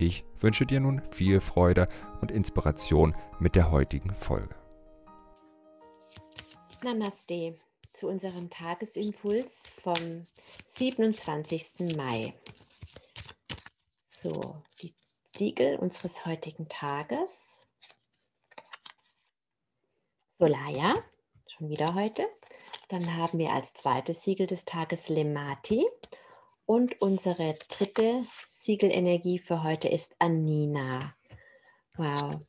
Ich wünsche dir nun viel Freude und Inspiration mit der heutigen Folge. Namaste zu unserem Tagesimpuls vom 27. Mai. So, die Siegel unseres heutigen Tages. Solaya, schon wieder heute. Dann haben wir als zweites Siegel des Tages Lemati. Und unsere dritte Siegelenergie für heute ist Anina. Wow.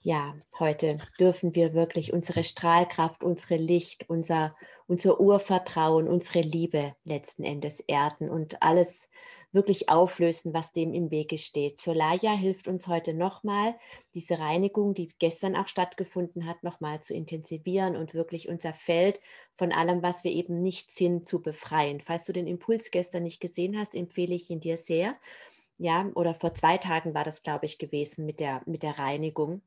Ja, heute dürfen wir wirklich unsere Strahlkraft, unsere Licht, unser, unser Urvertrauen, unsere Liebe letzten Endes erden und alles wirklich auflösen, was dem im Wege steht. Solaya hilft uns heute nochmal, diese Reinigung, die gestern auch stattgefunden hat, nochmal zu intensivieren und wirklich unser Feld von allem, was wir eben nicht sind, zu befreien. Falls du den Impuls gestern nicht gesehen hast, empfehle ich ihn dir sehr. Ja, oder vor zwei Tagen war das, glaube ich, gewesen mit der, mit der Reinigung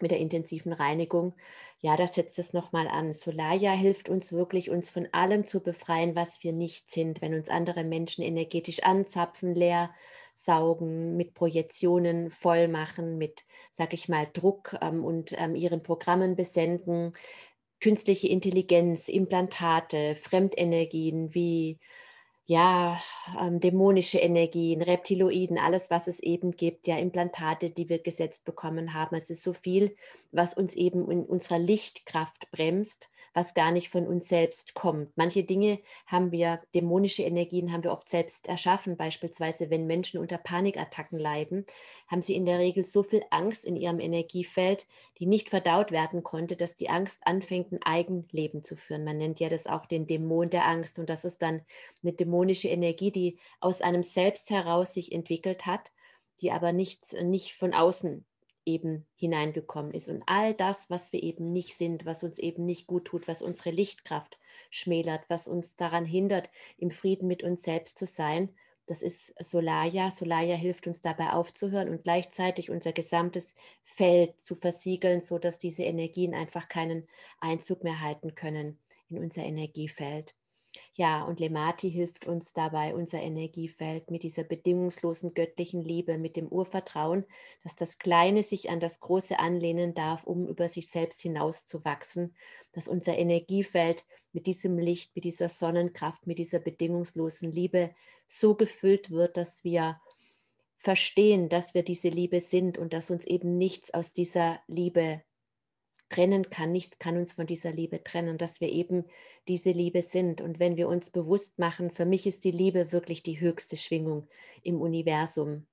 mit der intensiven Reinigung. Ja, das setzt es nochmal an. Solaya hilft uns wirklich, uns von allem zu befreien, was wir nicht sind. Wenn uns andere Menschen energetisch anzapfen, leer saugen, mit Projektionen voll machen, mit, sag ich mal, Druck ähm, und ähm, ihren Programmen besenden, künstliche Intelligenz, Implantate, Fremdenergien wie ja, ähm, dämonische Energien, Reptiloiden, alles, was es eben gibt, ja, Implantate, die wir gesetzt bekommen haben. Es ist so viel, was uns eben in unserer Lichtkraft bremst was gar nicht von uns selbst kommt. Manche Dinge haben wir, dämonische Energien haben wir oft selbst erschaffen. Beispielsweise, wenn Menschen unter Panikattacken leiden, haben sie in der Regel so viel Angst in ihrem Energiefeld, die nicht verdaut werden konnte, dass die Angst anfängt, ein Eigenleben zu führen. Man nennt ja das auch den Dämon der Angst. Und das ist dann eine dämonische Energie, die aus einem Selbst heraus sich entwickelt hat, die aber nicht, nicht von außen eben hineingekommen ist. Und all das, was wir eben nicht sind, was uns eben nicht gut tut, was unsere Lichtkraft schmälert, was uns daran hindert, im Frieden mit uns selbst zu sein, das ist Solaya. Solaya hilft uns dabei aufzuhören und gleichzeitig unser gesamtes Feld zu versiegeln, sodass diese Energien einfach keinen Einzug mehr halten können in unser Energiefeld. Ja, und Lemati hilft uns dabei, unser Energiefeld mit dieser bedingungslosen göttlichen Liebe, mit dem Urvertrauen, dass das Kleine sich an das Große anlehnen darf, um über sich selbst hinauszuwachsen, dass unser Energiefeld mit diesem Licht, mit dieser Sonnenkraft, mit dieser bedingungslosen Liebe so gefüllt wird, dass wir verstehen, dass wir diese Liebe sind und dass uns eben nichts aus dieser Liebe trennen kann. Nichts kann uns von dieser Liebe trennen, dass wir eben diese Liebe sind. Und wenn wir uns bewusst machen, für mich ist die Liebe wirklich die höchste Schwingung im Universum,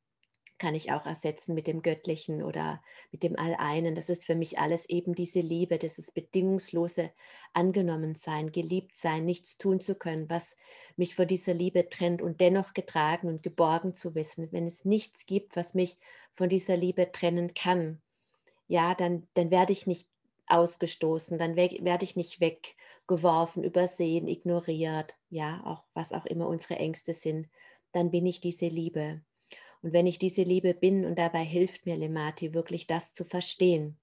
kann ich auch ersetzen mit dem Göttlichen oder mit dem Alleinen. Das ist für mich alles eben diese Liebe, dieses bedingungslose Angenommensein, geliebt sein, nichts tun zu können, was mich vor dieser Liebe trennt und dennoch getragen und geborgen zu wissen. Wenn es nichts gibt, was mich von dieser Liebe trennen kann, ja, dann, dann werde ich nicht ausgestoßen, dann werde ich nicht weggeworfen, übersehen, ignoriert, ja, auch was auch immer unsere Ängste sind, dann bin ich diese Liebe. Und wenn ich diese Liebe bin und dabei hilft mir Lemati wirklich das zu verstehen,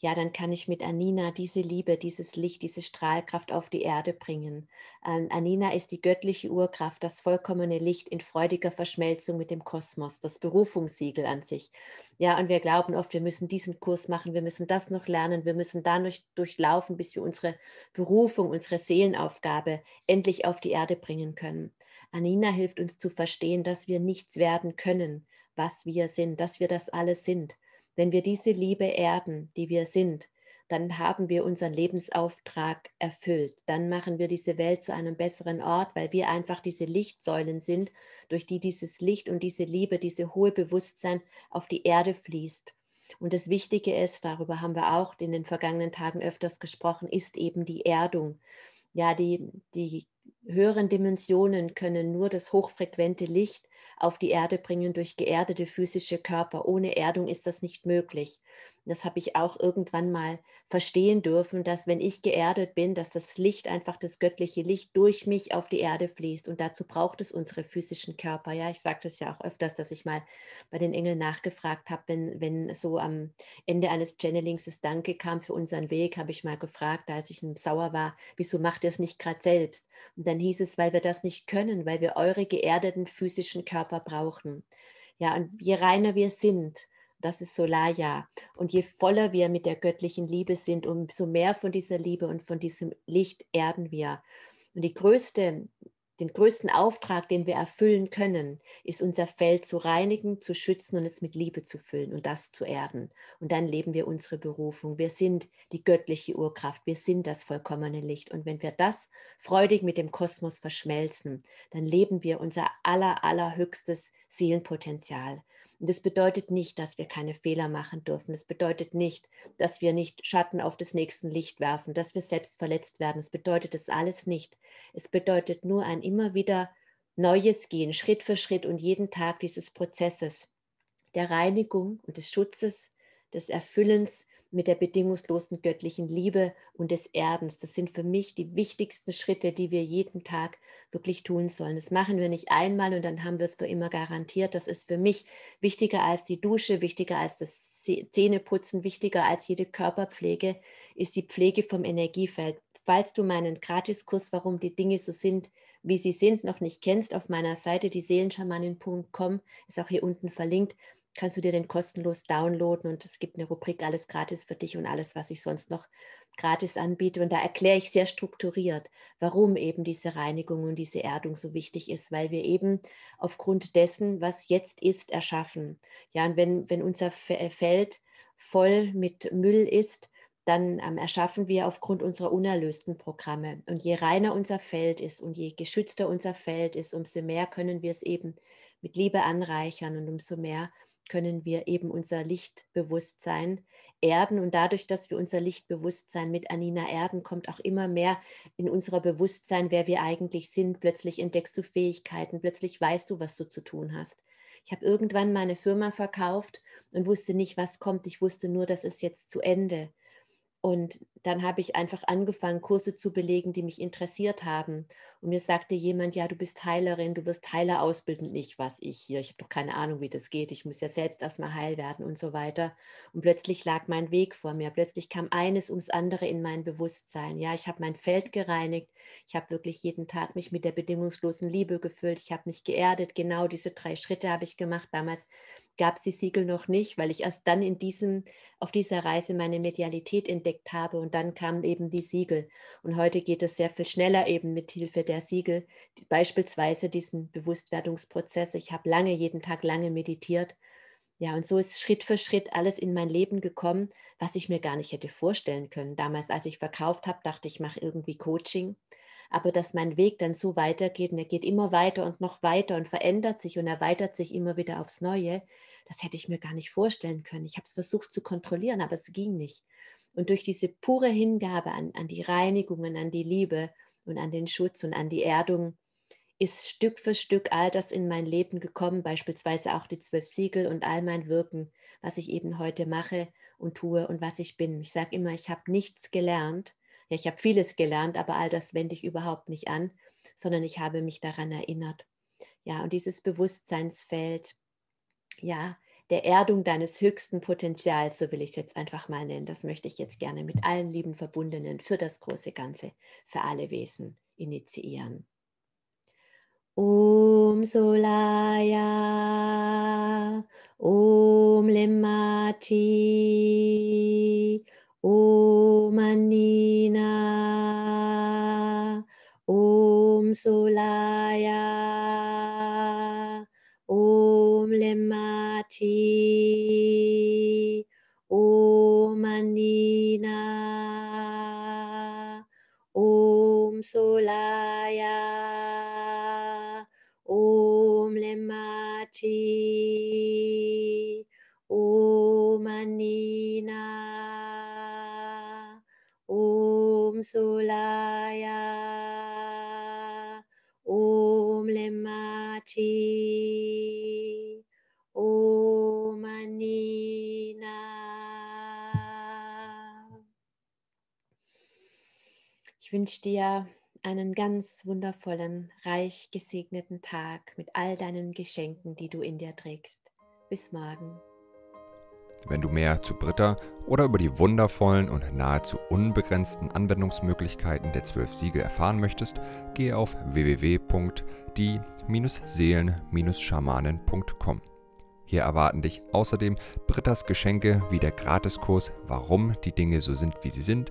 ja, dann kann ich mit Anina diese Liebe, dieses Licht, diese Strahlkraft auf die Erde bringen. Ähm, Anina ist die göttliche Urkraft, das vollkommene Licht in freudiger Verschmelzung mit dem Kosmos, das Berufungssiegel an sich. Ja, und wir glauben oft, wir müssen diesen Kurs machen, wir müssen das noch lernen, wir müssen da durchlaufen, bis wir unsere Berufung, unsere Seelenaufgabe endlich auf die Erde bringen können. Anina hilft uns zu verstehen, dass wir nichts werden können, was wir sind, dass wir das alles sind wenn wir diese Liebe erden, die wir sind, dann haben wir unseren Lebensauftrag erfüllt. Dann machen wir diese Welt zu einem besseren Ort, weil wir einfach diese Lichtsäulen sind, durch die dieses Licht und diese Liebe, diese hohe Bewusstsein auf die Erde fließt. Und das Wichtige ist, darüber haben wir auch in den vergangenen Tagen öfters gesprochen, ist eben die Erdung. Ja, die, die höheren Dimensionen können nur das hochfrequente Licht auf die Erde bringen durch geerdete physische Körper. Ohne Erdung ist das nicht möglich das habe ich auch irgendwann mal verstehen dürfen, dass wenn ich geerdet bin, dass das Licht einfach das göttliche Licht durch mich auf die Erde fließt und dazu braucht es unsere physischen Körper. Ja, ich sage das ja auch öfters, dass ich mal bei den Engeln nachgefragt habe, wenn, wenn so am Ende eines Channelings das Danke kam für unseren Weg, habe ich mal gefragt, als ich sauer war, wieso macht ihr es nicht gerade selbst? Und dann hieß es, weil wir das nicht können, weil wir eure geerdeten physischen Körper brauchen. Ja, und je reiner wir sind, das ist Solaya. Und je voller wir mit der göttlichen Liebe sind, umso mehr von dieser Liebe und von diesem Licht erden wir. Und die größte, den größten Auftrag, den wir erfüllen können, ist unser Feld zu reinigen, zu schützen und es mit Liebe zu füllen und das zu erden. Und dann leben wir unsere Berufung. Wir sind die göttliche Urkraft. Wir sind das vollkommene Licht. Und wenn wir das freudig mit dem Kosmos verschmelzen, dann leben wir unser aller, allerhöchstes Seelenpotenzial. Und das bedeutet nicht, dass wir keine Fehler machen dürfen. Das bedeutet nicht, dass wir nicht Schatten auf das nächste Licht werfen, dass wir selbst verletzt werden. Es bedeutet das alles nicht. Es bedeutet nur ein immer wieder neues Gehen, Schritt für Schritt und jeden Tag dieses Prozesses der Reinigung und des Schutzes, des Erfüllens mit der bedingungslosen göttlichen Liebe und des Erdens. Das sind für mich die wichtigsten Schritte, die wir jeden Tag wirklich tun sollen. Das machen wir nicht einmal und dann haben wir es für immer garantiert. Das ist für mich wichtiger als die Dusche, wichtiger als das Zähneputzen, wichtiger als jede Körperpflege, ist die Pflege vom Energiefeld. Falls du meinen Gratiskurs, warum die Dinge so sind, wie sie sind, noch nicht kennst, auf meiner Seite, die Seelenschamanin.com, ist auch hier unten verlinkt, kannst du dir den kostenlos downloaden und es gibt eine Rubrik alles gratis für dich und alles, was ich sonst noch gratis anbiete. Und da erkläre ich sehr strukturiert, warum eben diese Reinigung und diese Erdung so wichtig ist, weil wir eben aufgrund dessen, was jetzt ist, erschaffen. Ja, und wenn, wenn unser äh, Feld voll mit Müll ist, dann ähm, erschaffen wir aufgrund unserer unerlösten Programme. Und je reiner unser Feld ist und je geschützter unser Feld ist, umso mehr können wir es eben mit Liebe anreichern und umso mehr können wir eben unser Lichtbewusstsein erden. Und dadurch, dass wir unser Lichtbewusstsein mit Anina erden, kommt auch immer mehr in unser Bewusstsein, wer wir eigentlich sind. Plötzlich entdeckst du Fähigkeiten, plötzlich weißt du, was du zu tun hast. Ich habe irgendwann meine Firma verkauft und wusste nicht, was kommt. Ich wusste nur, das ist jetzt zu Ende. Und dann habe ich einfach angefangen, Kurse zu belegen, die mich interessiert haben. Und mir sagte jemand, ja, du bist Heilerin, du wirst Heiler ausbilden. Nicht, was ich hier. Ich habe doch keine Ahnung, wie das geht. Ich muss ja selbst erstmal heil werden und so weiter. Und plötzlich lag mein Weg vor mir. Plötzlich kam eines ums andere in mein Bewusstsein. Ja, ich habe mein Feld gereinigt. Ich habe wirklich jeden Tag mich mit der bedingungslosen Liebe gefüllt. Ich habe mich geerdet. Genau diese drei Schritte habe ich gemacht. Damals gab es die Siegel noch nicht, weil ich erst dann in diesem, auf dieser Reise meine Medialität entdeckt habe und dann kamen eben die Siegel. Und heute geht es sehr viel schneller eben mit Hilfe der Siegel, beispielsweise diesen Bewusstwerdungsprozess. Ich habe lange, jeden Tag lange meditiert. Ja, und so ist Schritt für Schritt alles in mein Leben gekommen, was ich mir gar nicht hätte vorstellen können. Damals, als ich verkauft habe, dachte ich, ich mache irgendwie Coaching aber dass mein Weg dann so weitergeht und er geht immer weiter und noch weiter und verändert sich und erweitert sich immer wieder aufs Neue, das hätte ich mir gar nicht vorstellen können. Ich habe es versucht zu kontrollieren, aber es ging nicht. Und durch diese pure Hingabe an, an die Reinigungen, an die Liebe und an den Schutz und an die Erdung, ist Stück für Stück all das in mein Leben gekommen, beispielsweise auch die zwölf Siegel und all mein Wirken, was ich eben heute mache und tue und was ich bin. Ich sage immer, ich habe nichts gelernt. Ja, ich habe vieles gelernt, aber all das wende ich überhaupt nicht an, sondern ich habe mich daran erinnert. Ja, und dieses Bewusstseinsfeld, ja, der Erdung deines höchsten Potenzials, so will ich es jetzt einfach mal nennen. Das möchte ich jetzt gerne mit allen lieben Verbundenen für das große Ganze, für alle Wesen initiieren. Om Solaya, Om Lemati, Solaya, Om Lemati, Om Anina, Om Solaya, Om Lemati. Ich wünsche dir einen ganz wundervollen, reich gesegneten Tag mit all deinen Geschenken, die du in dir trägst. Bis morgen. Wenn du mehr zu Britta oder über die wundervollen und nahezu unbegrenzten Anwendungsmöglichkeiten der zwölf Siegel erfahren möchtest, gehe auf www.die-seelen-schamanen.com. Hier erwarten dich außerdem Brittas Geschenke wie der Gratiskurs Warum die Dinge so sind, wie sie sind,